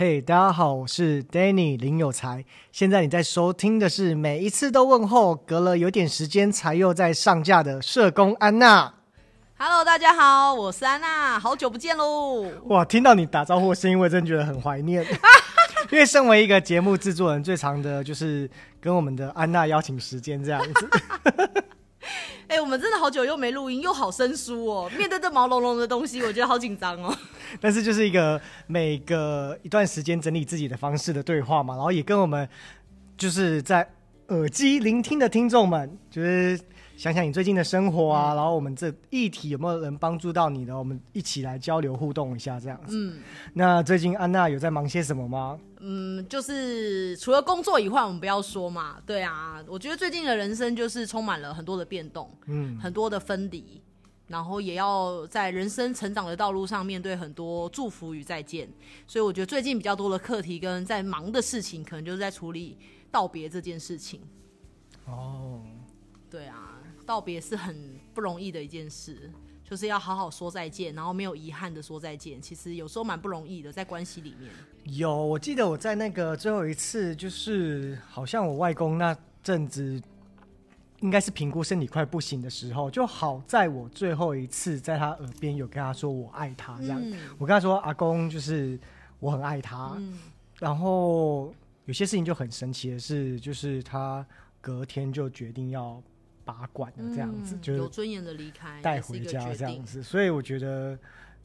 嘿，大家好，我是 Danny 林有才。现在你在收听的是每一次都问候，隔了有点时间才又在上架的社工安娜。Hello，大家好，我是安娜，好久不见喽！哇，听到你打招呼的声音，我真的觉得很怀念。因为身为一个节目制作人，最长的就是跟我们的安娜邀请时间这样子。哎、欸，我们真的好久又没录音，又好生疏哦。面对这毛茸茸的东西，我觉得好紧张哦。但是就是一个每个一段时间整理自己的方式的对话嘛，然后也跟我们就是在耳机聆听的听众们，就是。想想你最近的生活啊，嗯、然后我们这议题有没有人帮助到你的？我们一起来交流互动一下，这样子。嗯，那最近安娜有在忙些什么吗？嗯，就是除了工作以外，我们不要说嘛。对啊，我觉得最近的人生就是充满了很多的变动，嗯，很多的分离，然后也要在人生成长的道路上面对很多祝福与再见。所以我觉得最近比较多的课题跟在忙的事情，可能就是在处理道别这件事情。哦，对啊。道别是很不容易的一件事，就是要好好说再见，然后没有遗憾的说再见。其实有时候蛮不容易的，在关系里面。有，我记得我在那个最后一次，就是好像我外公那阵子，应该是评估身体快不行的时候，就好在我最后一次在他耳边有跟他说我爱他这样。嗯、我跟他说阿公，就是我很爱他。嗯、然后有些事情就很神奇的是，就是他隔天就决定要。把管的这样子，嗯、就是有尊严的离开，带回家这样子。所以我觉得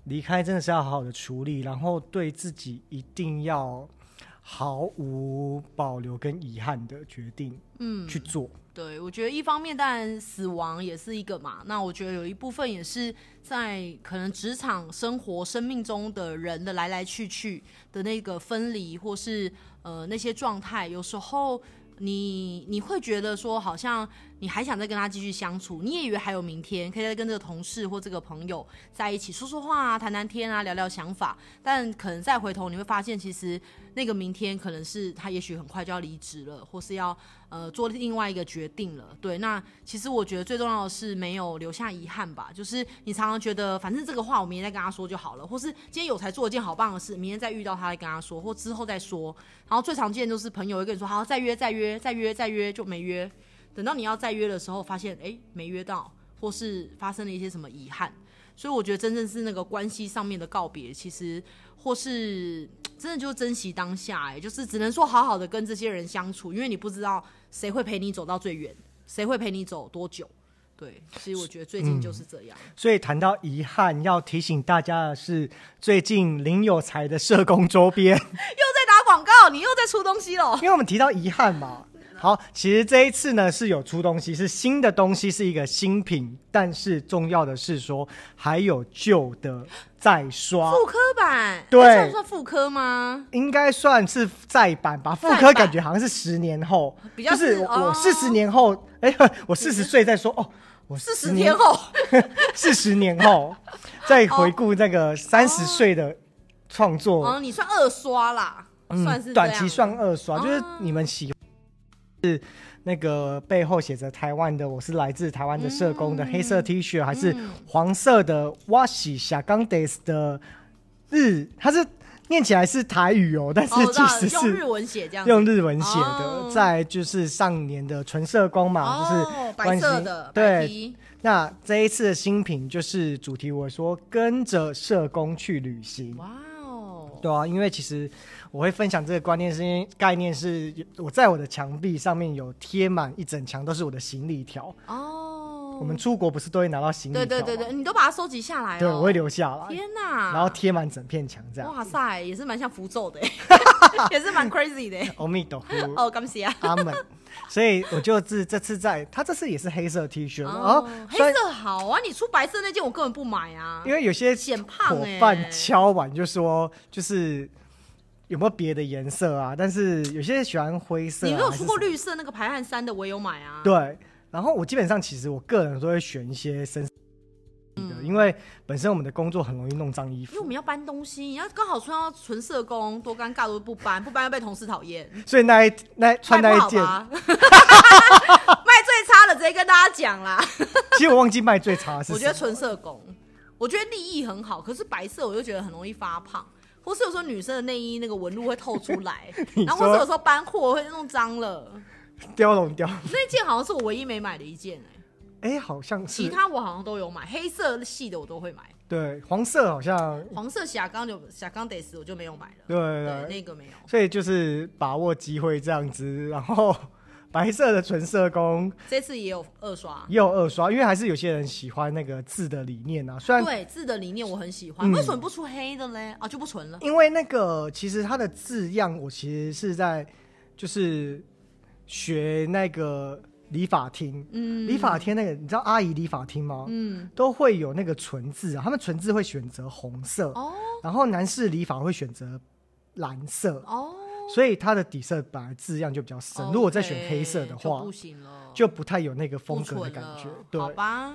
离开真的是要好好的处理，然后对自己一定要毫无保留跟遗憾的决定，嗯，去做。对，我觉得一方面当然死亡也是一个嘛，那我觉得有一部分也是在可能职场、生活、生命中的人的来来去去的那个分离，或是呃那些状态，有时候。你你会觉得说，好像你还想再跟他继续相处，你也以为还有明天，可以再跟这个同事或这个朋友在一起说说话啊，谈谈天啊，聊聊想法，但可能再回头你会发现，其实。那个明天可能是他，也许很快就要离职了，或是要呃做另外一个决定了。对，那其实我觉得最重要的是没有留下遗憾吧。就是你常常觉得，反正这个话我明天再跟他说就好了，或是今天有才做一件好棒的事，明天再遇到他再跟他说，或之后再说。然后最常见就是朋友会跟你说，好，再约再约再约再约就没约，等到你要再约的时候，发现哎没约到，或是发生了一些什么遗憾。所以我觉得真正是那个关系上面的告别，其实或是真的就珍惜当下，哎，就是只能说好好的跟这些人相处，因为你不知道谁会陪你走到最远，谁会陪你走多久。对，所以我觉得最近就是这样。嗯，所以谈到遗憾，要提醒大家的是，最近林有才的社工周边 又在打广告，你又在出东西了。因为我们提到遗憾嘛。好，其实这一次呢是有出东西，是新的东西，是一个新品。但是重要的是说，还有旧的再刷复刻版，对，算算复刻吗？应该算是再版吧。复刻感觉好像是十年后，是就是我四十年后，哎、哦欸，我四十岁再说哦，我四十年后，四十年后 再回顾那个三十岁的创作。哦，你算二刷啦，嗯、算是短期算二刷，就是你们喜欢。是那个背后写着台湾的，我是来自台湾的社工的黑色 T 恤，还是黄色的 wash 小刚 diss 的日，它是念起来是台语哦，但是其实是用日文写这样，用日文写的。再就是上年的纯社工嘛，就是白色的，对。那这一次的新品就是主题，我说跟着社工去旅行。哇哦，对啊，因为其实。我会分享这个观念，是因为概念是我在我的墙壁上面有贴满一整墙都是我的行李条哦。我们出国不是都会拿到行李条？对对对对，你都把它收集下来了。对，我会留下来。天哪！然后贴满整片墙这样。哇塞，也是蛮像符咒的，也是蛮 crazy 的。阿弥陀佛。哦，感谢啊。阿门。所以我就是这次在，他这次也是黑色 T 恤哦，黑色好啊，你出白色那件我根本不买啊，因为有些显胖伙伴敲碗就说就是。有没有别的颜色啊？但是有些喜欢灰色、啊。你没有出过绿色那个排汗衫的，我也有买啊。对，然后我基本上其实我个人都会选一些深色的，嗯、因为本身我们的工作很容易弄脏衣服。因为我们要搬东西，你要刚好穿到纯色工，多尴尬，都不搬，不搬要被同事讨厌。所以那一那穿那一件，卖最差的直接跟大家讲啦。其实我忘记卖最差的是什么。我觉得纯色工，我觉得利益很好，可是白色我就觉得很容易发胖。或是有时候女生的内衣那个纹路会透出来，然后或是有时候搬货会弄脏了。雕龙雕，那件好像是我唯一没买的一件哎、哎、好像是其他我好像都有买，黑色系的我都会买，对黄色好像黄色霞刚就霞刚得死我就没有买了，对对对，那个没有。所以就是把握机会这样子，然后白色的纯色工。这次也有二刷，也有二刷，因为还是有些人喜欢那个字的理念啊。虽然对字的理念我很喜欢，嗯。为什么不出黑的嘞？啊，就不纯了。因为那个其实它的字样，我其实是在就是学那个理发厅，嗯，理发厅那个你知道阿姨理发厅吗？嗯，都会有那个纯字啊，他们纯字会选择红色，哦。然后男士理发会选择蓝色，哦，所以它的底色本来字样就比较深。如果再选黑色的话不，行了，就不太有那个风格的感觉。对好，吧。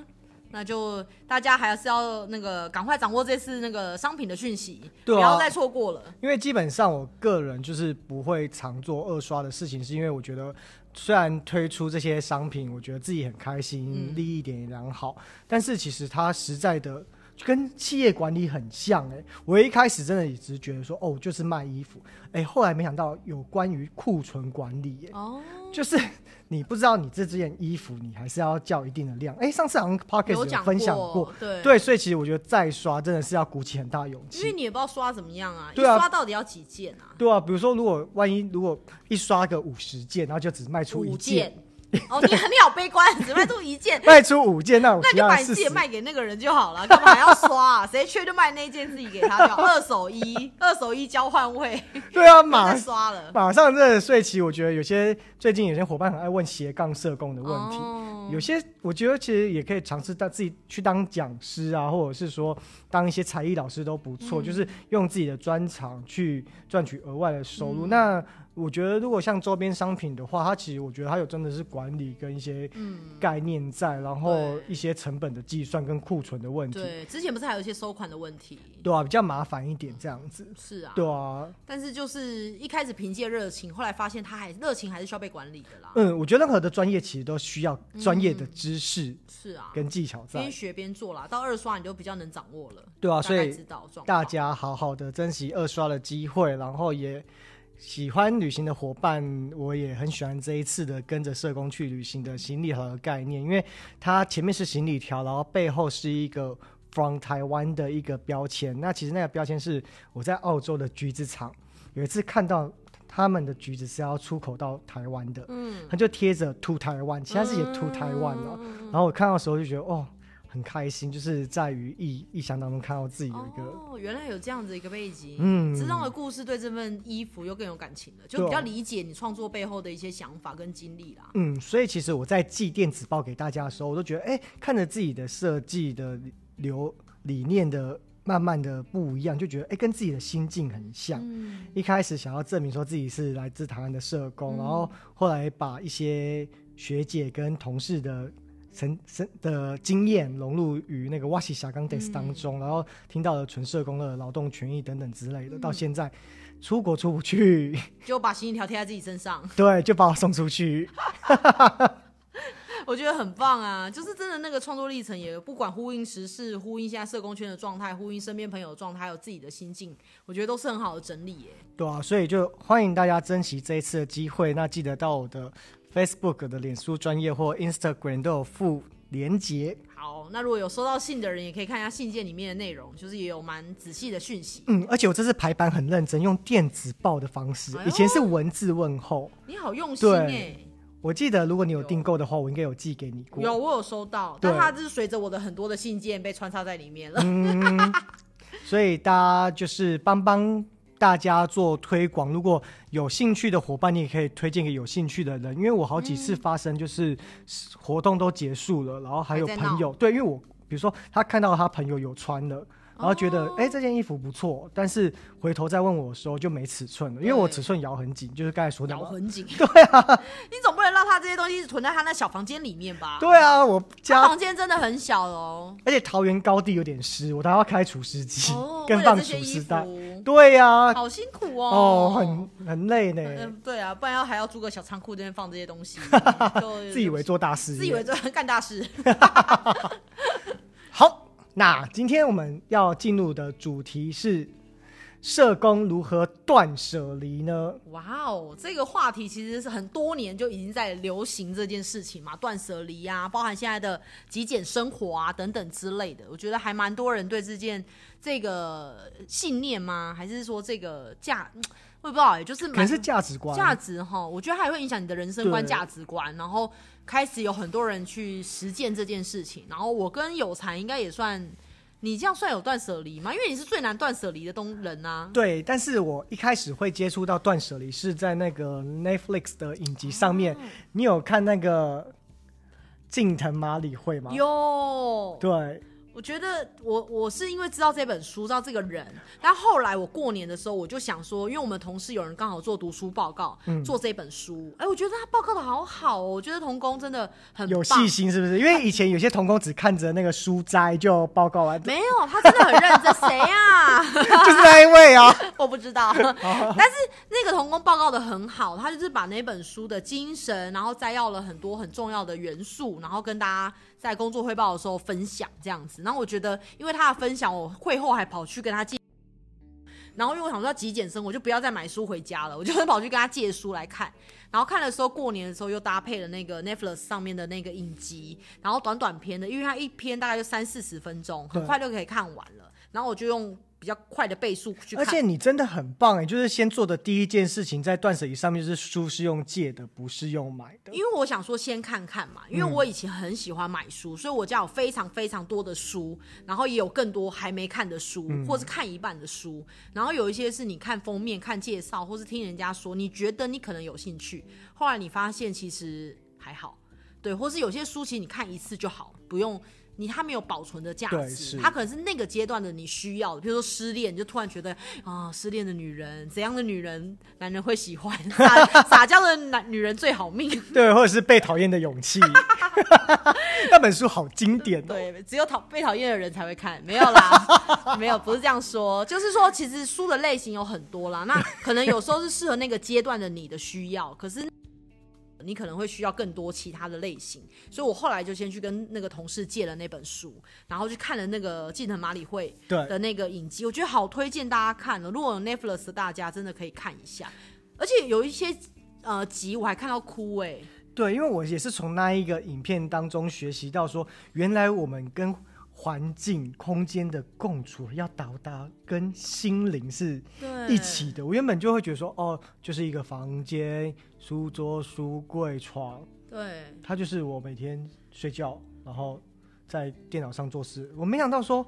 那就大家还是要那个赶快掌握这次那个商品的讯息，对啊不要再错过了。因为基本上我个人就是不会常做二刷的事情，是因为我觉得虽然推出这些商品，我觉得自己很开心，嗯利益点也良好，但是其实它实在的就跟企业管理很像哎、我一开始真的也只是觉得说哦，就是卖衣服，哎、后来没想到有关于库存管理哎、哦，就是你不知道你这件衣服你还是要叫一定的量，哎、上次好像 Pocket 有分享过。过，，对。对，所以其实我觉得再刷真的是要鼓起很大勇气，因为你也不知道刷怎么样啊，对啊。一刷到底要几件啊？对啊，比如说，如果万一如果一刷个五十件，然后就只卖出一，件。哦，你你好悲观，只卖出一件，卖出五件，那我那其就把你自己卖给那个人就好了，干嘛？还要刷啊？谁缺就卖那一件自己给他就好，二手衣，二手衣交换位，对啊，马上刷了。马上这个睡期，我觉得有些最近有些伙伴很爱问斜杠社工的问题，哦。有些我觉得其实也可以尝试到自己去当讲师啊，或者是说当一些才艺老师都不错，嗯。就是用自己的专长去赚取额外的收入。嗯。那我觉得如果像周边商品的话，它其实我觉得它有真的是管理跟一些嗯，概念在，然后一些成本的计算跟库存的问题，对，之前不是还有一些收款的问题？对啊，比较麻烦一点这样子，是啊，对啊，但是就是一开始凭借热情，后来发现他还热情还是需要被管理的啦。嗯，我觉得任何的专业其实都需要专业的知识是啊，跟技巧在，边学边做啦，到二刷你就比较能掌握了。对啊，所以大家好好的珍惜二刷的机会，然后也喜欢旅行的伙伴，我也很喜欢这一次的跟着社工去旅行的行李盒的概念，因为它前面是行李条，然后背后是一个 from 台湾的一个标签。那其实那个标签是我在澳洲的橘子厂有一次看到他们的橘子是要出口到台湾的，嗯，他就贴着 to 台湾，其他是也 to 台湾了。嗯然后我看到的时候就觉得哦，很开心，就是在于异异乡当中看到自己有一个。哦，原来有这样子一个背景，嗯知道的故事对这份衣服又更有感情了，就比较理解你创作背后的一些想法跟经历啦。嗯，所以其实我在寄电子报给大家的时候，我都觉得，哎、看着自己的设计的流理念的慢慢的不一样，就觉得，哎、跟自己的心境很像。嗯，一开始想要证明说自己是来自台湾的社工，嗯然后后来把一些学姐跟同事的成成的经验融入于那个瓦西霞冈 days 当中，然后听到了纯社工的劳动权益等等之类的，到现在出国出不去，就把行李条贴在自己身上，对，就把我送出去。我觉得很棒啊！就是真的那个创作历程，也不管呼应时事，呼应现在社工圈的状态，呼应身边朋友的状态，还有自己的心境，我觉得都是很好的整理耶。对啊，所以就欢迎大家珍惜这一次的机会。那记得到我的 Facebook 的脸书专业或 Instagram 都有附连结。好，那如果有收到信的人，也可以看一下信件里面的内容，就是也有蛮仔细的讯息。嗯，而且我这次排版很认真，用电子报的方式，哎以前是文字问候。你好用心哎对。我记得如果你有订购的话，我应该有寄给你过。有，我有收到，但它就是随着我的很多的信件被穿插在里面了。嗯，所以大家就是帮帮大家做推广。如果有兴趣的伙伴，你也可以推荐给有兴趣的人。因为我好几次发生就是活动都结束了，然后还有朋友对，因为我比如说他看到他朋友有穿了。然后觉得哎、哦这件衣服不错，但是回头再问我的时候就没尺寸了，因为我尺寸咬很紧，就是刚才说的嘛。咬很紧。对啊，你总不能让他这些东西囤在他那小房间里面吧？对啊，我家房间真的很小哦。而且桃园高地有点湿，我还要开除湿机、哦，跟放除湿袋。服，对呀、啊，好辛苦哦。哦，很很累呢，嗯，对啊，不然要还要租个小仓库这边放这些东西，就自以为做大事，自以为做干大事。好。那今天我们要进入的主题是社工如何断舍离呢？哇哦，这个话题其实是很多年就已经在流行这件事情嘛，断舍离啊，包含现在的极简生活啊等等之类的，我觉得还蛮多人对这件这个信念吗？还是说这个价？我也不知道哎、欸，就是可能是价值观，价值哈，我觉得还会影响你的人生观、价值观，然后开始有很多人去实践这件事情，然后我跟有才应该也算。你这样算有断舍离吗？因为你是最难断舍离的东人啊。对，但是我一开始会接触到断舍离是在那个 Netflix 的影集上面。哦、你有看那个近藤麻里惠吗？有。对。我觉得我我是因为知道这本书，知道这个人，但后来我过年的时候，我就想说，因为我们同事有人刚好做读书报告，嗯、做这本书，哎、欸，我觉得他报告的好好哦，我觉得童工真的很有细心，是不是？因为以前有些童工只看着那个书摘就报告完，没有，他真的很认真。谁呀？就是那一位啊，我不知道。但是那个童工报告的很好，他就是把那本书的精神，然后摘要了很多很重要的元素，然后跟大家。在工作汇报的时候分享这样子，然后我觉得，因为他的分享，我会后还跑去跟他借，然后因为我想说要极简生活，我就不要再买书回家了，我就跑去跟他借书来看，然后看的时候过年的时候又搭配了那个 Netflix 上面的那个影集，然后短短篇的，因为它一篇大概就三四十分钟，很快就可以看完了，然后我就用。比较快的倍速去看，而且你真的很棒哎！就是先做的第一件事情，在断舍离上面就是书是用借的，不是用买的。因为我想说先看看嘛，因为我以前很喜欢买书，嗯、所以我家有非常非常多的书，然后也有更多还没看的书，嗯、或是看一半的书。然后有一些是你看封面、看介绍，或是听人家说，你觉得你可能有兴趣，后来你发现其实还好，对，或是有些书其实你看一次就好，不用。你他没有保存的价值，它可能是那个阶段的你需要的，比如说失恋，你就突然觉得啊、哦，失恋的女人怎样的女人男人会喜欢？撒 撒娇的男女人最好命，对，或者是被讨厌的勇气。那本书好经典、哦，对，只有讨被讨厌的人才会看，没有啦，没有，不是这样说，就是说其实书的类型有很多啦，那可能有时候是适合那个阶段的你的需要，可是。你可能会需要更多其他的类型，所以我后来就先去跟那个同事借了那本书，然后去看了那个近藤麻里惠的那个影集，我觉得好推荐大家看了。如果有 Netflix 大家真的可以看一下，而且有一些呃集我还看到哭哎、欸。对，因为我也是从那一个影片当中学习到说，原来我们跟环境空间的共处要到达跟心灵是一起的。我原本就会觉得说，哦，就是一个房间，书桌、书柜、床，对，它就是我每天睡觉，然后在电脑上做事。我没想到说，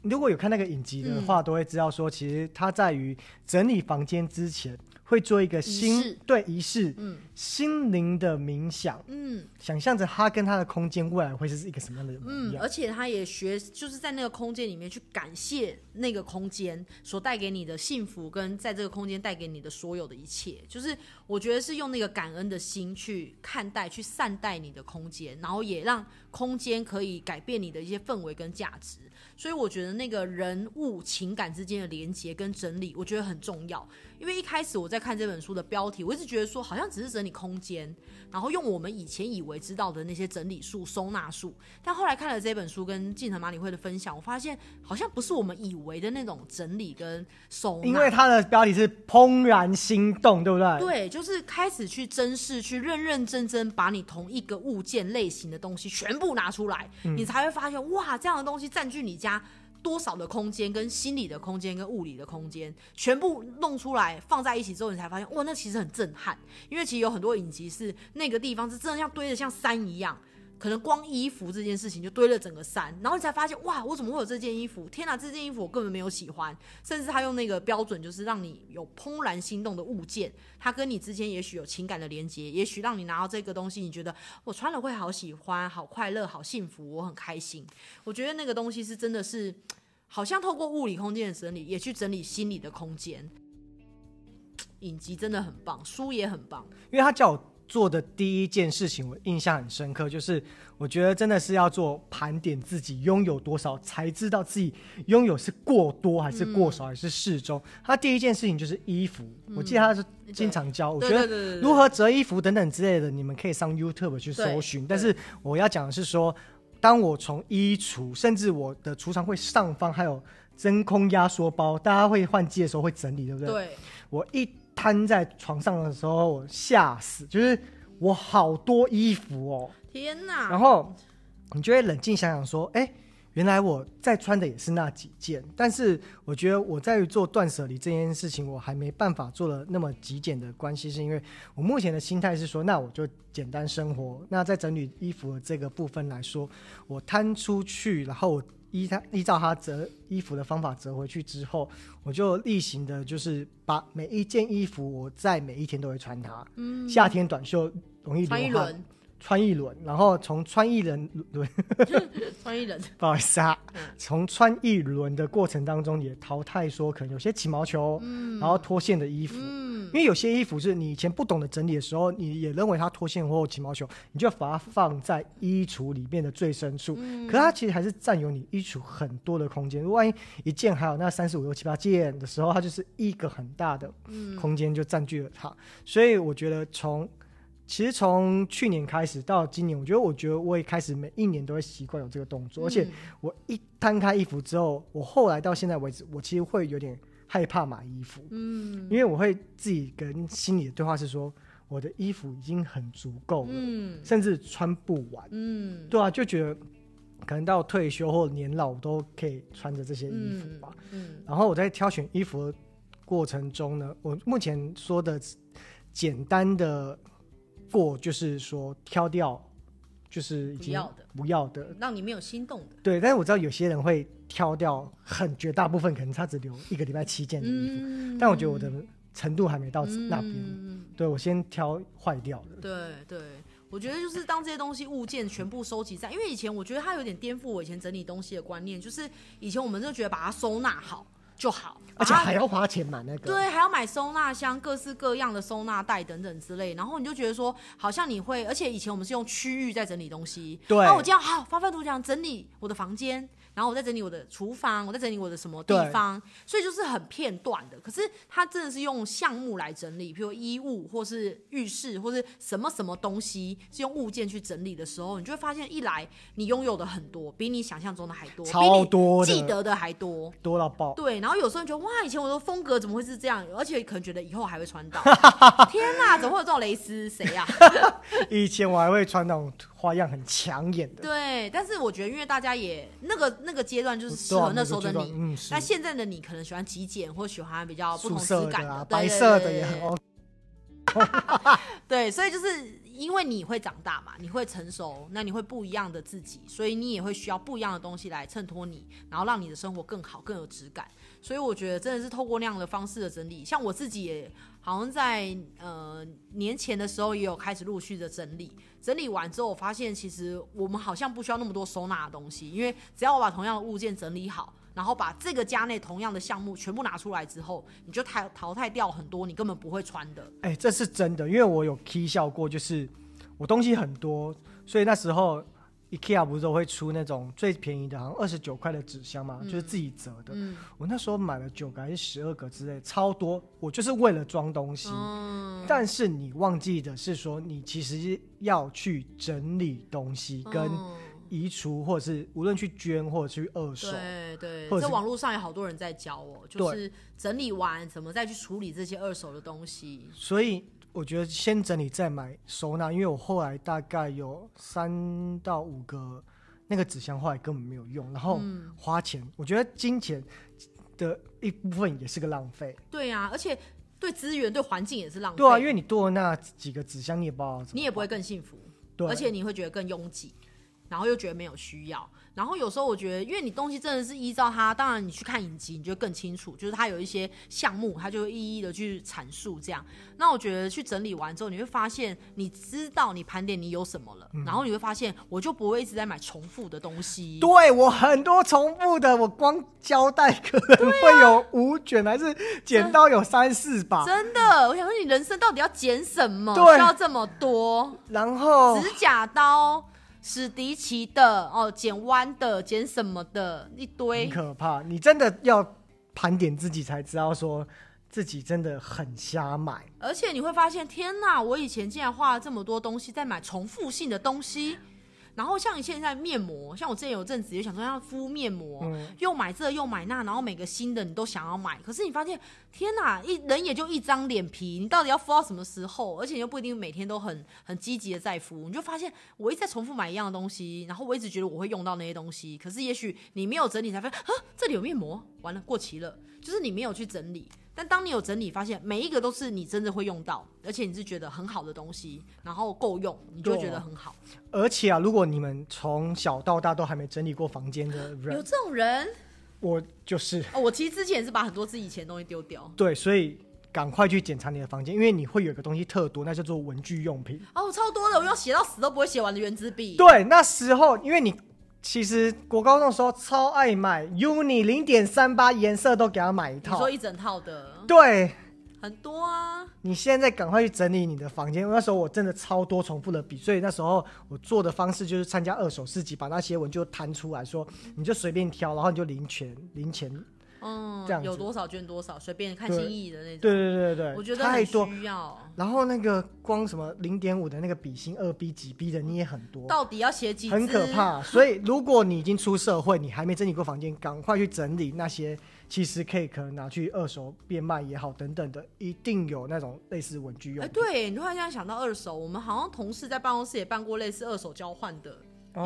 如果有看那个影集的话，嗯、都会知道说，其实它在于整理房间之前。会做一个心对仪式，嗯，心灵的冥想，嗯，想象着他跟他的空间未来会是一个什么样的样，嗯，而且他也学，就是在那个空间里面去感谢那个空间所带给你的幸福，跟在这个空间带给你的所有的一切，就是我觉得是用那个感恩的心去看待、去善待你的空间，然后也让空间可以改变你的一些氛围跟价值。所以我觉得那个人物情感之间的连接跟整理，我觉得很重要。因为一开始我在看这本书的标题，我一直觉得说好像只是整理空间，然后用我们以前以为知道的那些整理术、收纳术。但后来看了这本书跟近藤麻里会的分享，我发现好像不是我们以为的那种整理跟收纳。因为它的标题是“怦然心动”，对不对？对，就是开始去珍视、去认认真真把你同一个物件类型的东西全部拿出来，嗯、你才会发现哇，这样的东西占据你家。多少的空间，跟心理的空间，跟物理的空间，全部弄出来放在一起之后，你才发现，哇，那其实很震撼。因为其实有很多影集是那个地方是真的像堆的像山一样。可能光衣服这件事情就堆了整个山，然后你才发现哇，我怎么会有这件衣服？天哪，这件衣服我根本没有喜欢。甚至他用那个标准，就是让你有怦然心动的物件，它跟你之间也许有情感的连接，也许让你拿到这个东西，你觉得我穿了会好喜欢、好快乐、好幸福，我很开心。我觉得那个东西是真的是，好像透过物理空间的整理，也去整理心理的空间。影集真的很棒，书也很棒，因为他叫我。做的第一件事情，我印象很深刻，就是我觉得真的是要做盘点自己拥有多少，才知道自己拥有是过多还是过少，还是适中。嗯、他第一件事情就是衣服，嗯、我记得他是经常教，我觉得如何折衣服等等之类的，你们可以上 YouTube 去搜寻。但是我要讲的是说，当我从衣橱，甚至我的储藏柜上方还有真空压缩包，大家会换季的时候会整理，对不对？对。我一摊在床上的时候，我吓死，就是我好多衣服哦，天哪！然后你就会冷静想想说。原来我在穿的也是那几件，但是我觉得我在做断舍离这件事情，我还没办法做的那么极简的关系，是因为我目前的心态是说，那我就简单生活。那在整理衣服的这个部分来说，我摊出去，然后我依他依照他折衣服的方法折回去之后，我就例行的，就是把每一件衣服，我在每一天都会穿它。嗯，夏天短袖容易流汗。穿一轮，然后从穿一轮轮，穿一轮，不好意思啊，从穿一轮的过程当中也淘汰说可能有些起毛球，嗯、然后脱线的衣服，嗯、因为有些衣服是你以前不懂得整理的时候，你也认为它脱线或起毛球，你就把它放在衣橱里面的最深处，嗯、可是它其实还是占有你衣橱很多的空间。如果万一一件还有那三十五六七八件的时候，它就是一个很大的空间就占据了它，所以我觉得从。其实从去年开始到今年，我觉得，我觉得我也开始每一年都会习惯有这个动作，嗯、而且我一摊开衣服之后，我后来到现在为止，我其实会有点害怕买衣服，嗯，因为我会自己跟心里的对话是说，我的衣服已经很足够了，嗯，甚至穿不完，嗯，对啊，就觉得可能到退休或年老，我都可以穿着这些衣服吧，嗯，嗯，然后我在挑选衣服的过程中呢，我目前说的简单的。过就是说挑掉，就是已经不要的，不要的，让你没有心动的。对，但是我知道有些人会挑掉很绝大部分，可能他只留一个礼拜七件的衣服。嗯、但我觉得我的程度还没到那边。嗯、对，我先挑坏掉的。对对，我觉得就是当这些东西物件全部收集在，因为以前我觉得它有点颠覆我以前整理东西的观念，就是以前我们就觉得把它收纳好就好，而且还要花钱买那个，对，还要买收纳箱，各式各样的收纳袋等等之类，然后你就觉得说，好像你会，而且以前我们是用区域在整理东西，对，那我这样好，发奋图强整理我的房间。然后我在整理我的厨房，我在整理我的什么地方，所以就是很片段的。可是它真的是用项目来整理，比如衣物，或是浴室，或是什么什么东西，是用物件去整理的时候，你就会发现，一来你拥有的很多，比你想象中的还多，超多，记得的还多，多到爆。对，然后有时候你觉得哇，以前我的风格怎么会是这样？而且可能觉得以后还会穿到。天哪，怎么会有这种蕾丝？谁呀？以前我还会穿那种。花样很抢眼的，对，但是我觉得，因为大家也那个那个阶段就是适合那时候的你，嗯，那现在的你可能喜欢极简，或喜欢比较不同质感的，白色的也很 OK。对，所以就是因为你会长大嘛，你会成熟，那你会不一样的自己，所以你也会需要不一样的东西来衬托你，然后让你的生活更好，更有质感。所以我觉得真的是透过那样的方式的整理，像我自己也好像在呃年前的时候也有开始陆续的整理。整理完之后，我发现其实我们好像不需要那么多收纳的东西，因为只要我把同样的物件整理好，然后把这个家内同样的项目全部拿出来之后，你就淘淘汰掉很多你根本不会穿的。哎、这是真的，因为我有 K 笑过，就是我东西很多，所以那时候。IKEA 不是都会出那种最便宜的，好像二十九块的纸箱嘛，嗯、就是自己折的。嗯、我那时候买了九个还是十二个之类，超多。我就是为了装东西。嗯、但是你忘记的是说，你其实要去整理东西，跟移除，或者是无论去捐或者去二手。对对。在网络上有好多人在教我，就是整理完怎么再去处理这些二手的东西。所以。我觉得先整理再买收纳，因为我后来大概有三到五个那个纸箱，后来根本没有用，然后花钱。嗯、我觉得金钱的一部分也是个浪费。对呀、啊，而且对资源、对环境也是浪费。对啊，因为你多了那几个纸箱，你也不知道，你也不会更幸福。对，而且你会觉得更拥挤，然后又觉得没有需要。然后有时候我觉得，因为你东西真的是依照它，当然你去看影集，你就更清楚，就是它有一些项目，它就会一一的去阐述这样。那我觉得去整理完之后，你会发现，你知道你盘点你有什么了，嗯、然后你会发现，我就不会一直在买重复的东西。对，我很多重复的，我光胶带可能会有五卷，还是剪刀有三四把。真的，我想说，你人生到底要剪什么？对需要这么多？然后指甲刀。史迪奇的哦，剪弯的，剪什么的，一堆，很可怕。你真的要盘点自己，才知道说自己真的很瞎买。而且你会发现，天哪，我以前竟然花了这么多东西在买重复性的东西。然后像现在面膜，像我之前有阵子也想说要敷面膜，嗯、又买这又买那，然后每个新的你都想要买，可是你发现天哪，一人也就一张脸皮，你到底要敷到什么时候？而且你又不一定每天都很很积极的在敷，你就发现我一直在重复买一样的东西，然后我一直觉得我会用到那些东西，可是也许你没有整理才发现，啊，这里有面膜，完了过期了，就是你没有去整理。但当你有整理，发现每一个都是你真的会用到，而且你是觉得很好的东西，然后够用，你就觉得很好。而且啊，如果你们从小到大都还没整理过房间的人，有这种人，我就是。哦，我其实之前是把很多自己以前的东西丢掉。对，所以赶快去检查你的房间，因为你会有一个东西特多，那叫做文具用品。哦，超多的，我用写到死都不会写完的原子笔。对，那时候因为你。其实国高中的时候超爱买 Uni 零点三八，颜色都给他买一套。你说一整套的？对，很多啊。你现在赶快去整理你的房间。那时候我真的超多重复的笔，所以那时候我做的方式就是参加二手市集，把那些文就弹出来说，你就随便挑，然后你就零钱零钱。嗯，这样有多少捐多少，随便看心意的那种。对对对对对，我觉得太多需要。然后那个光什么零点五的那个笔芯，二 B 几 B 的你也很多。到底要写几？很可怕。所以如果你已经出社会，你还没整理过房间，赶快去整理那些，其实可以可能拿去二手变卖也好，等等的，一定有那种类似文具用。哎，对，你突然间想到二手，我们好像同事在办公室也办过类似二手交换的。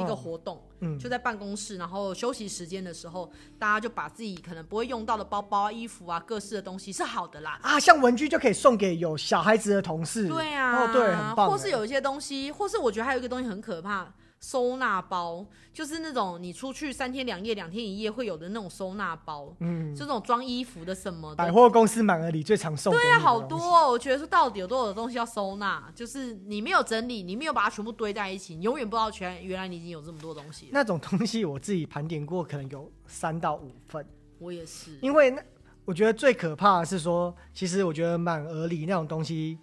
一个活动，嗯，就在办公室，然后休息时间的时候，大家就把自己可能不会用到的包包啊、衣服啊、各式的东西是好的啦。啊，像文具就可以送给有小孩子的同事。对啊，哦，对，很棒。或是有一些东西，或是我觉得还有一个东西很可怕。收纳包就是那种你出去三天两夜、两天一夜会有的那种收纳包，嗯，这种装衣服的什么的。百货公司满额礼最常送。对啊，好多哦。我觉得说到底有多少的东西要收纳，就是你没有整理，你没有把它全部堆在一起，你永远不知道全原来你已经有这么多东西。那种东西我自己盘点过，可能有三到五份。我也是，因为那我觉得最可怕的是说，其实我觉得满额礼那种东西，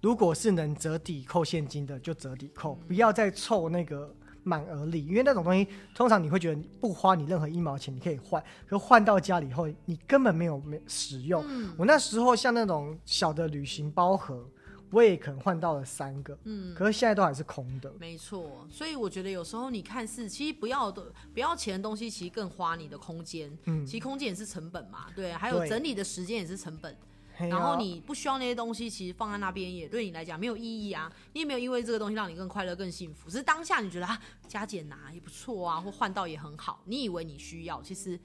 如果是能折抵扣现金的，就折抵扣，嗯、不要再凑那个。满额礼，因为那种东西通常你会觉得不花你任何一毛钱，你可以换，可换到家里以后，你根本没有没使用。嗯、我那时候像那种小的旅行包盒，我也可能换到了三个，嗯，可是现在都还是空的。没错，所以我觉得有时候你看似其实不要的不要钱的东西，其实更花你的空间。嗯，其实空间也是成本嘛，对，还有整理的时间也是成本。然后你不需要那些东西，其实放在那边也对你来讲没有意义啊。你也没有因为这个东西让你更快乐、更幸福。只是当下你觉得啊，加减拿也不错啊，或换到也很好。你以为你需要，其实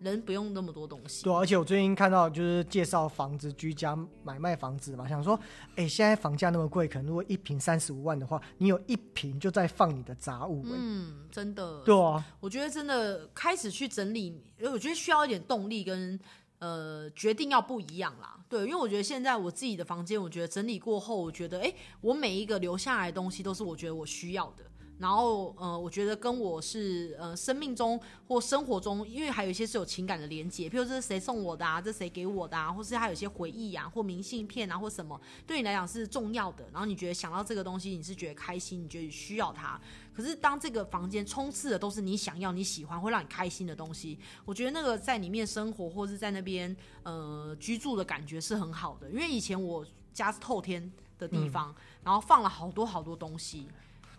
人不用那么多东西。对，而且我最近看到就是介绍房子、居家买卖房子嘛，想说，哎，现在房价那么贵，可能如果一平三十五万的话，你有一平就在放你的杂物。嗯，真的。对啊，我觉得真的开始去整理，我觉得需要一点动力跟。呃，决定要不一样啦，对，因为我觉得现在我自己的房间，我觉得整理过后，我觉得，哎，我每一个留下来的东西都是我觉得我需要的。然后，呃，我觉得跟我是呃生命中或生活中，因为还有一些是有情感的连接，譬如这是谁送我的啊，这是谁给我的啊，或是还有一些回忆啊，或明信片啊，或什么，对你来讲是重要的。然后你觉得想到这个东西，你是觉得开心，你觉得需要它。可是当这个房间充斥的都是你想要、你喜欢、会让你开心的东西，我觉得那个在里面生活或是在那边呃居住的感觉是很好的。因为以前我家是透天的地方，嗯、然后放了好多好多东西。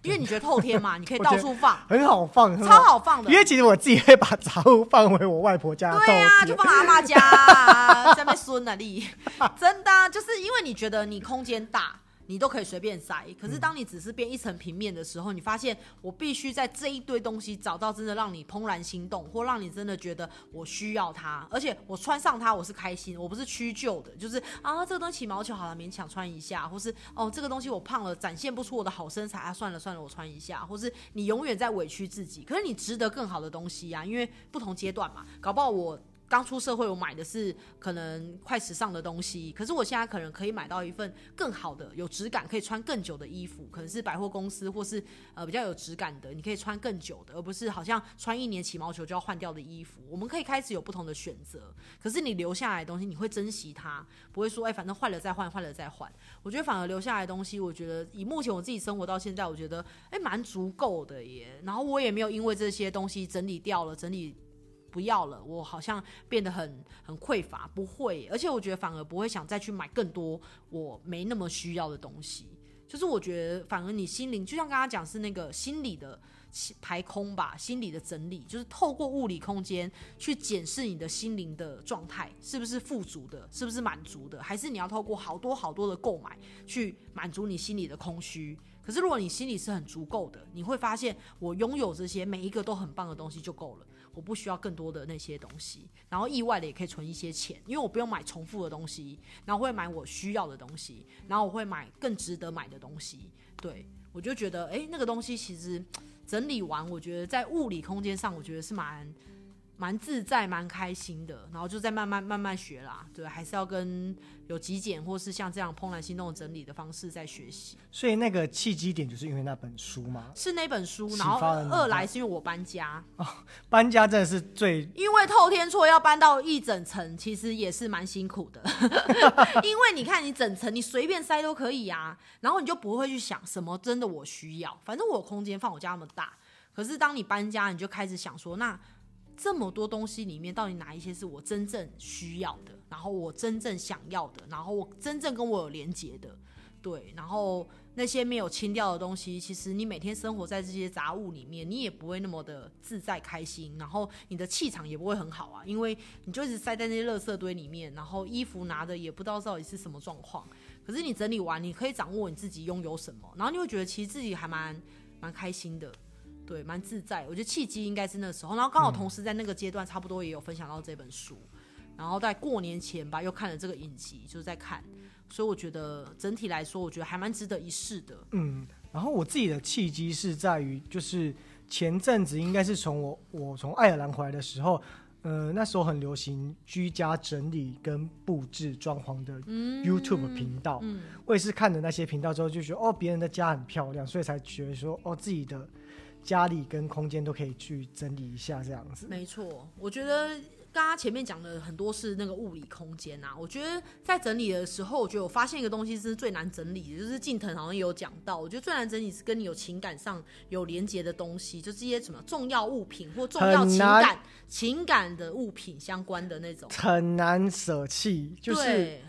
因为你觉得透天嘛，你可以到处放，很好放，超好放的。因为其实我自己会把杂物放回我外婆家。对啊，就放阿妈家，下面孙那里，真的、啊，就是因为你觉得你空间大。你都可以随便塞，可是当你只是变一层平面的时候，嗯、你发现我必须在这一堆东西找到真的让你怦然心动，或让你真的觉得我需要它，而且我穿上它我是开心，我不是屈就的，就是啊这个东西起毛球好了勉强穿一下，或是哦这个东西我胖了展现不出我的好身材啊算了算了我穿一下，或是你永远在委屈自己，可是你值得更好的东西呀、啊，因为不同阶段嘛，搞不好我。刚出社会，我买的是可能快时尚的东西，可是我现在可能可以买到一份更好的、有质感、可以穿更久的衣服，可能是百货公司或是呃比较有质感的，你可以穿更久的，而不是好像穿一年起毛球就要换掉的衣服。我们可以开始有不同的选择，可是你留下来的东西，你会珍惜它，不会说哎，反正坏了再换，坏了再换。我觉得反而留下来的东西，我觉得以目前我自己生活到现在，我觉得哎蛮足够的耶。然后我也没有因为这些东西整理掉了，整理。不要了，我好像变得很很匮乏，不会，而且我觉得反而不会想再去买更多我没那么需要的东西。就是我觉得反而你心灵，就像刚刚讲是那个心理的排空吧，心理的整理，就是透过物理空间去检视你的心灵的状态是不是富足的，是不是满足的，还是你要透过好多好多的购买去满足你心里的空虚。可是如果你心里是很足够的，你会发现我拥有这些每一个都很棒的东西就够了，我不需要更多的那些东西。然后意外的也可以存一些钱，因为我不用买重复的东西，然后会买我需要的东西，然后我会买更值得买的东西。对，我就觉得，哎、那个东西其实。整理完，我觉得在物理空间上，我觉得是蛮。蛮自在，蛮开心的，然后就在慢慢慢慢学啦，对，还是要跟有极简或是像这样怦然心动整理的方式在学习。所以那个契机点就是因为那本书吗？是那本书，然后二来是因为我搬家。哦，搬家真的是最……因为透天厝要搬到一整层，其实也是蛮辛苦的。因为你看，你整层你随便塞都可以啊，然后你就不会去想什么真的我需要，反正我有空间放我家那么大。可是当你搬家，你就开始想说那。这么多东西里面，到底哪一些是我真正需要的？然后我真正想要的？然后我真正跟我有连接的？对，然后那些没有清掉的东西，其实你每天生活在这些杂物里面，你也不会那么的自在开心，然后你的气场也不会很好啊，因为你就一直塞在那些垃圾堆里面，然后衣服拿的也不知道到底是什么状况。可是你整理完，你可以掌握你自己拥有什么，然后你会觉得其实自己还蛮蛮开心的。对，蛮自在。我觉得契机应该是那时候，然后刚好同时在那个阶段，差不多也有分享到这本书，嗯、然后在过年前吧，又看了这个影集，就是在看，所以我觉得整体来说，我觉得还蛮值得一试的。嗯，然后我自己的契机是在于，就是前阵子应该是从我我从爱尔兰回来的时候，呃，那时候很流行居家整理跟布置装潢的 YouTube 频道，嗯嗯、我也是看了那些频道之后，就觉得哦，别人的家很漂亮，所以才觉得说哦，自己的。家里跟空间都可以去整理一下，这样子。没错，我觉得刚刚前面讲的很多是那个物理空间啊。我觉得在整理的时候，我觉得我发现一个东西是最难整理的，就是近藤好像也有讲到。我觉得最难整理是跟你有情感上有连接的东西，就是一些什么重要物品或重要情感情感的物品相关的那种，很难舍弃。就是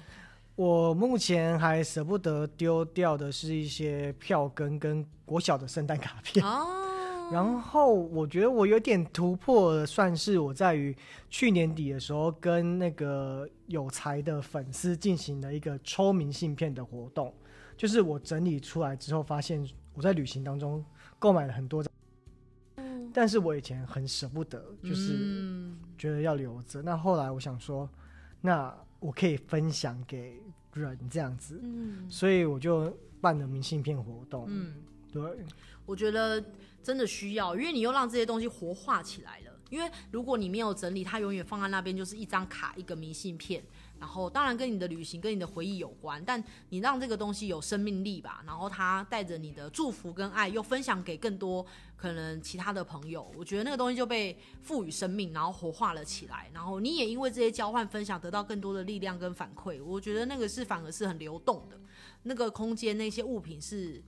我目前还舍不得丢掉的是一些票根跟国小的圣诞卡片。哦然后我觉得我有点突破，算是我在于去年底的时候跟那个有才的粉丝进行了一个抽明信片的活动，就是我整理出来之后发现我在旅行当中购买了很多张，但是我以前很舍不得，就是觉得要留着。那后来我想说，那我可以分享给人这样子，所以我就办了明信片活动。嗯，对，我觉得。真的需要，因为你又让这些东西活化起来了。因为如果你没有整理，它永远放在那边就是一张卡，一个明信片。然后当然跟你的旅行、跟你的回忆有关，但你让这个东西有生命力吧。然后它带着你的祝福跟爱，又分享给更多可能其他的朋友。我觉得那个东西就被赋予生命，然后活化了起来。然后你也因为这些交换分享，得到更多的力量跟反馈。我觉得那个是反而是很流动的，那个空间那些物品是。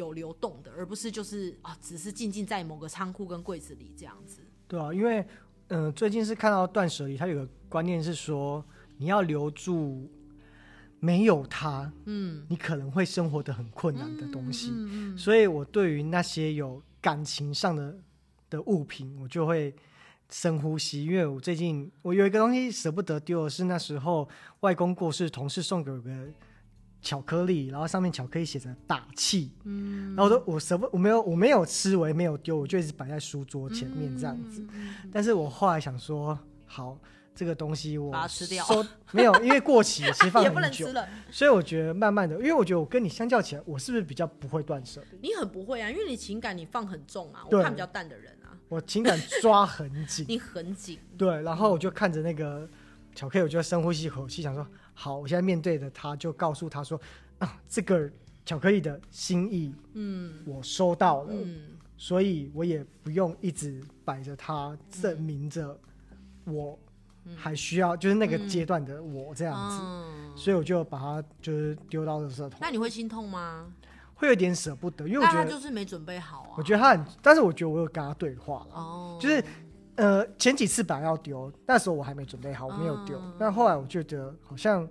有流动的，而不是就是啊，只是静静在某个仓库跟柜子里这样子。对啊，因为嗯、呃，最近是看到断舍离，它有个观念是说，你要留住没有它，嗯，你可能会生活的很困难的东西。嗯嗯嗯、所以我对于那些有感情上的的物品，我就会深呼吸，因为我最近我有一个东西舍不得丢，是那时候外公过世，同事送给我个。巧克力，然后上面巧克力写着打气，嗯，然后我说我舍不，我没有，我没有吃，我也没有丢，我就一直摆在书桌前面这样子。嗯、但是我后来想说，好，这个东西我把它吃掉，没有，因为过期，其实放 很久，也不能吃了。所以我觉得慢慢的，因为我觉得我跟你相较起来，我是不是比较不会断舍？你很不会啊，因为你情感你放很重啊，我看比较淡的人啊，我情感抓很紧，你很紧，对，然后我就看着那个巧克力，我就深呼吸一口气，想说。好，我现在面对着他，就告诉他说：“啊，这个巧克力的心意，嗯，我收到了，嗯，所以我也不用一直摆着它，证明着我还需要，就是那个阶段的我这样子，嗯，所以我就把它就是丢到垃圾桶。那你会心痛吗？会有点舍不得，因为我觉得他就是没准备好啊。我觉得他很，但是我觉得我有跟他对话了，哦，就是。”呃，前几次本来要丢，那时候我还没准备好，我没有丢。但、嗯、后来我觉得，好像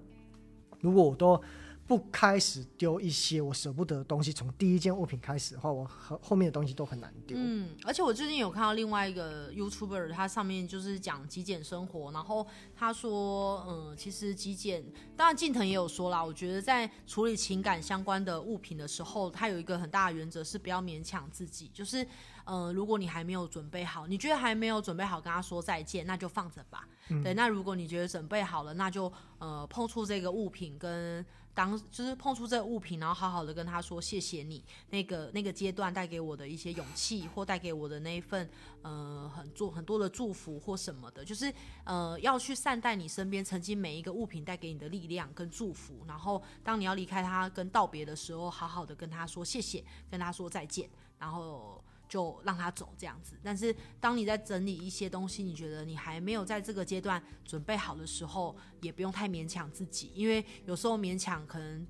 如果我都不开始丢一些我舍不得的东西，从第一件物品开始的话，我后后面的东西都很难丢。嗯，而且我最近有看到另外一个 YouTuber，他上面就是讲极简生活，然后他说，嗯，其实极简，当然近藤也有说啦，我觉得在处理情感相关的物品的时候，他有一个很大的原则是不要勉强自己，就是，嗯，如果你还没有准备好，你觉得还没有准备好跟他说再见，那就放着吧。嗯、对，那如果你觉得准备好了，那就呃碰触这个物品跟。当就是碰触这个物品，然后好好的跟他说谢谢你，那个那个阶段带给我的一些勇气，或带给我的那一份呃很做很多的祝福或什么的，就是呃要去善待你身边曾经每一个物品带给你的力量跟祝福。然后当你要离开他跟道别的时候，好好的跟他说谢谢，跟他说再见，然后。就让他走这样子，但是当你在整理一些东西，你觉得你还没有在这个阶段准备好的时候，也不用太勉强自己，因为有时候勉强可能，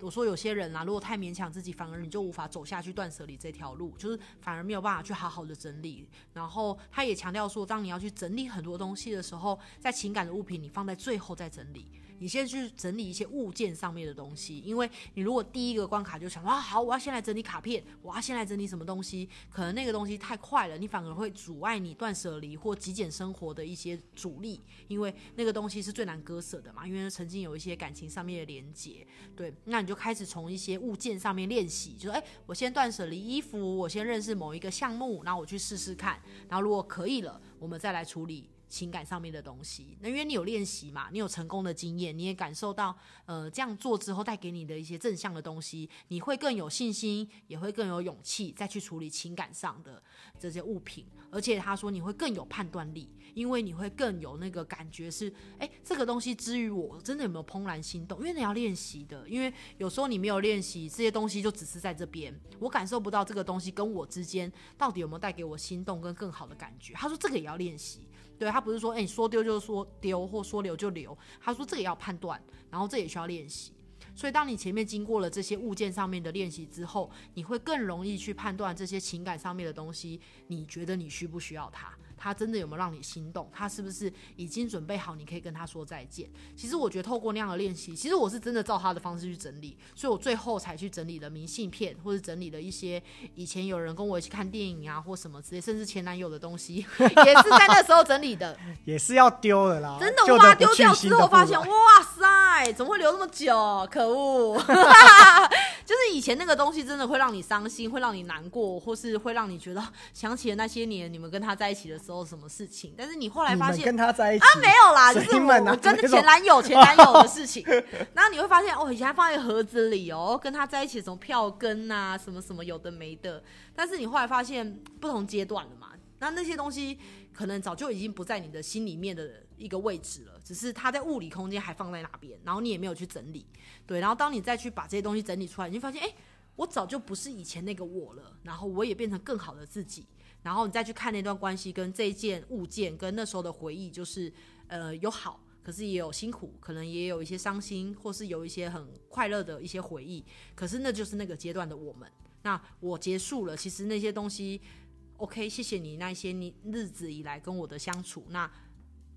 我说有些人啦，如果太勉强自己，反而你就无法走下去断舍离这条路，就是反而没有办法去好好的整理。然后他也强调说，当你要去整理很多东西的时候，在情感的物品你放在最后再整理。你先去整理一些物件上面的东西，因为你如果第一个关卡就想说啊，好，我要先来整理卡片，我要先来整理什么东西，可能那个东西太快了，你反而会阻碍你断舍离或极简生活的一些阻力，因为那个东西是最难割舍的嘛，因为曾经有一些感情上面的连接，对，那你就开始从一些物件上面练习，就是哎，我先断舍离衣服，我先认识某一个项目，然后我去试试看，然后如果可以了，我们再来处理。情感上面的东西，那因为你有练习嘛，你有成功的经验，你也感受到，呃，这样做之后带给你的一些正向的东西，你会更有信心，也会更有勇气再去处理情感上的这些物品。而且他说你会更有判断力，因为你会更有那个感觉是，哎，这个东西之于我真的有没有怦然心动？因为你要练习的，因为有时候你没有练习，这些东西就只是在这边，我感受不到这个东西跟我之间到底有没有带给我心动跟更好的感觉。他说这个也要练习。对，他不是说，哎，你说丢就说丢，或说留就留。他说这个也要判断，然后这也需要练习。所以当你前面经过了这些物件上面的练习之后，你会更容易去判断这些情感上面的东西，你觉得你需不需要它？他真的有没有让你心动？他是不是已经准备好？你可以跟他说再见。其实我觉得透过那样的练习，其实我是真的照他的方式去整理，所以我最后才去整理了明信片，或者整理了一些以前有人跟我一起看电影啊，或什么之类，甚至前男友的东西，也是在那时候整理的。也是要丢的啦，真的，我把它丢掉之后发现，哇塞，怎么会留那么久？可恶！就是以前那个东西真的会让你伤心，会让你难过，或是会让你觉得想起了那些年你们跟他在一起的时候什么事情。但是你后来发现跟他在一起啊，没有啦，就是我，我跟前男友 前男友的事情。然后你会发现哦，以前还放在盒子里哦，跟他在一起什么票根啊，什么什么有的没的。但是你后来发现不同阶段了嘛，那那些东西可能早就已经不在你的心里面的一个位置了。只是它在物理空间还放在那边，然后你也没有去整理，对，然后当你再去把这些东西整理出来，你就发现，哎，我早就不是以前那个我了，然后我也变成更好的自己，然后你再去看那段关系跟这件物件跟那时候的回忆，就是呃有好，可是也有辛苦，可能也有一些伤心，或是有一些很快乐的一些回忆，可是那就是那个阶段的我们。那我结束了，其实那些东西，OK，谢谢你那些你日子以来跟我的相处，那。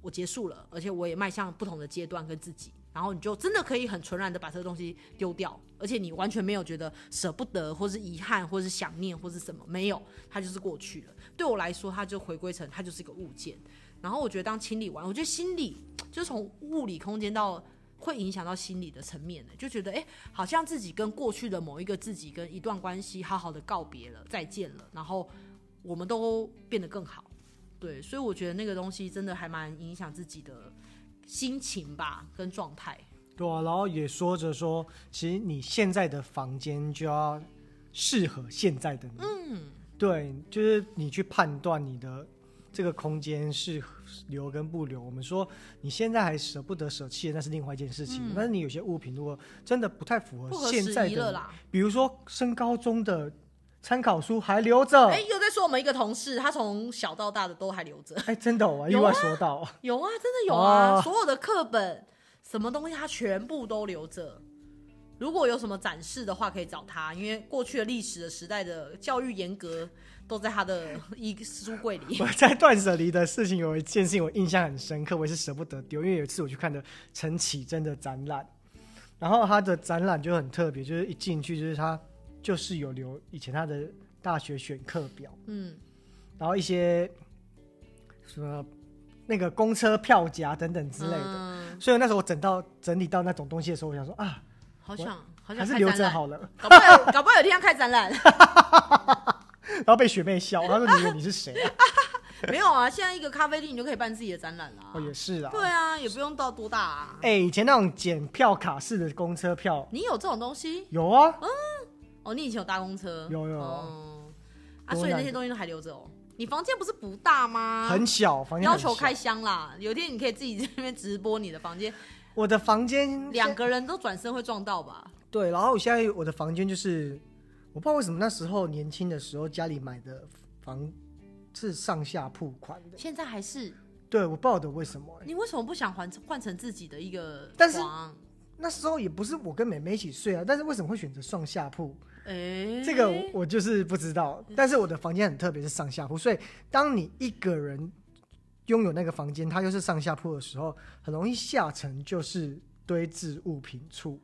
我结束了，而且我也迈向不同的阶段跟自己，然后你就真的可以很纯然的把这个东西丢掉，而且你完全没有觉得舍不得，或是遗憾，或是想念，或是什么，没有，它就是过去了。对我来说，它就回归成它就是一个物件。然后我觉得当清理完，我觉得心理就从物理空间到会影响到心理的层面的，就觉得哎，好像自己跟过去的某一个自己跟一段关系好好的告别了，再见了，然后我们都变得更好。对，所以我觉得那个东西真的还蛮影响自己的心情吧，跟状态。对啊，然后也说着说，其实你现在的房间就要适合现在的你。嗯，对，就是你去判断你的这个空间是留跟不留。我们说你现在还舍不得舍弃，那是另外一件事情。嗯，但是你有些物品如果真的不太符合现在的，比如说升高中的。参考书还留着？哎，又在说我们一个同事，他从小到大的都还留着。哎，真的，我意外说到有啊，真的有啊，所有的课本，什么东西他全部都留着。如果有什么展示的话，可以找他，因为过去的历史的时代的教育严格都在他的衣书柜里。我在断舍离的事情有一件事情我印象很深刻，我也是舍不得丢，因为有一次我去看的陈绮贞的展览。然后他的展览就很特别，就是一进去就是他就是有留以前他的大学选课表，嗯，然后一些什么那个公车票夹等等之类的。嗯、所以那时候我整到整理到那种东西的时候，我想说啊，好想好想还是留着好了，搞不好搞不好有一天要开展览，然后被学妹笑，她说你以为你是谁啊？没有啊，现在一个咖啡厅你就可以办自己的展览了。哦，也是啊。对啊，也不用到多大啊。哎、欸，以前那种检票卡式的公车票，你有这种东西？有啊。嗯。哦，你以前有搭公车？有有。哦。啊，所以那些东西都还留着哦。你房间不是不大吗？很小，房间。要求开箱啦，有一天你可以自己在那边直播你的房间。我的房间两个人都转身会撞到吧？对，然后我现在我的房间就是，我不知道为什么那时候年轻的时候家里买的房。是上下铺款的，现在还是？对，我不晓得为什么、欸。你为什么不想换换成自己的一个床？但是那时候也不是我跟妹妹一起睡啊，但是为什么会选择上下铺？哎、欸，这个我就是不知道。但是我的房间很特别，是上下铺，所以当你一个人拥有那个房间，它又是上下铺的时候，很容易下沉就是堆置物品处。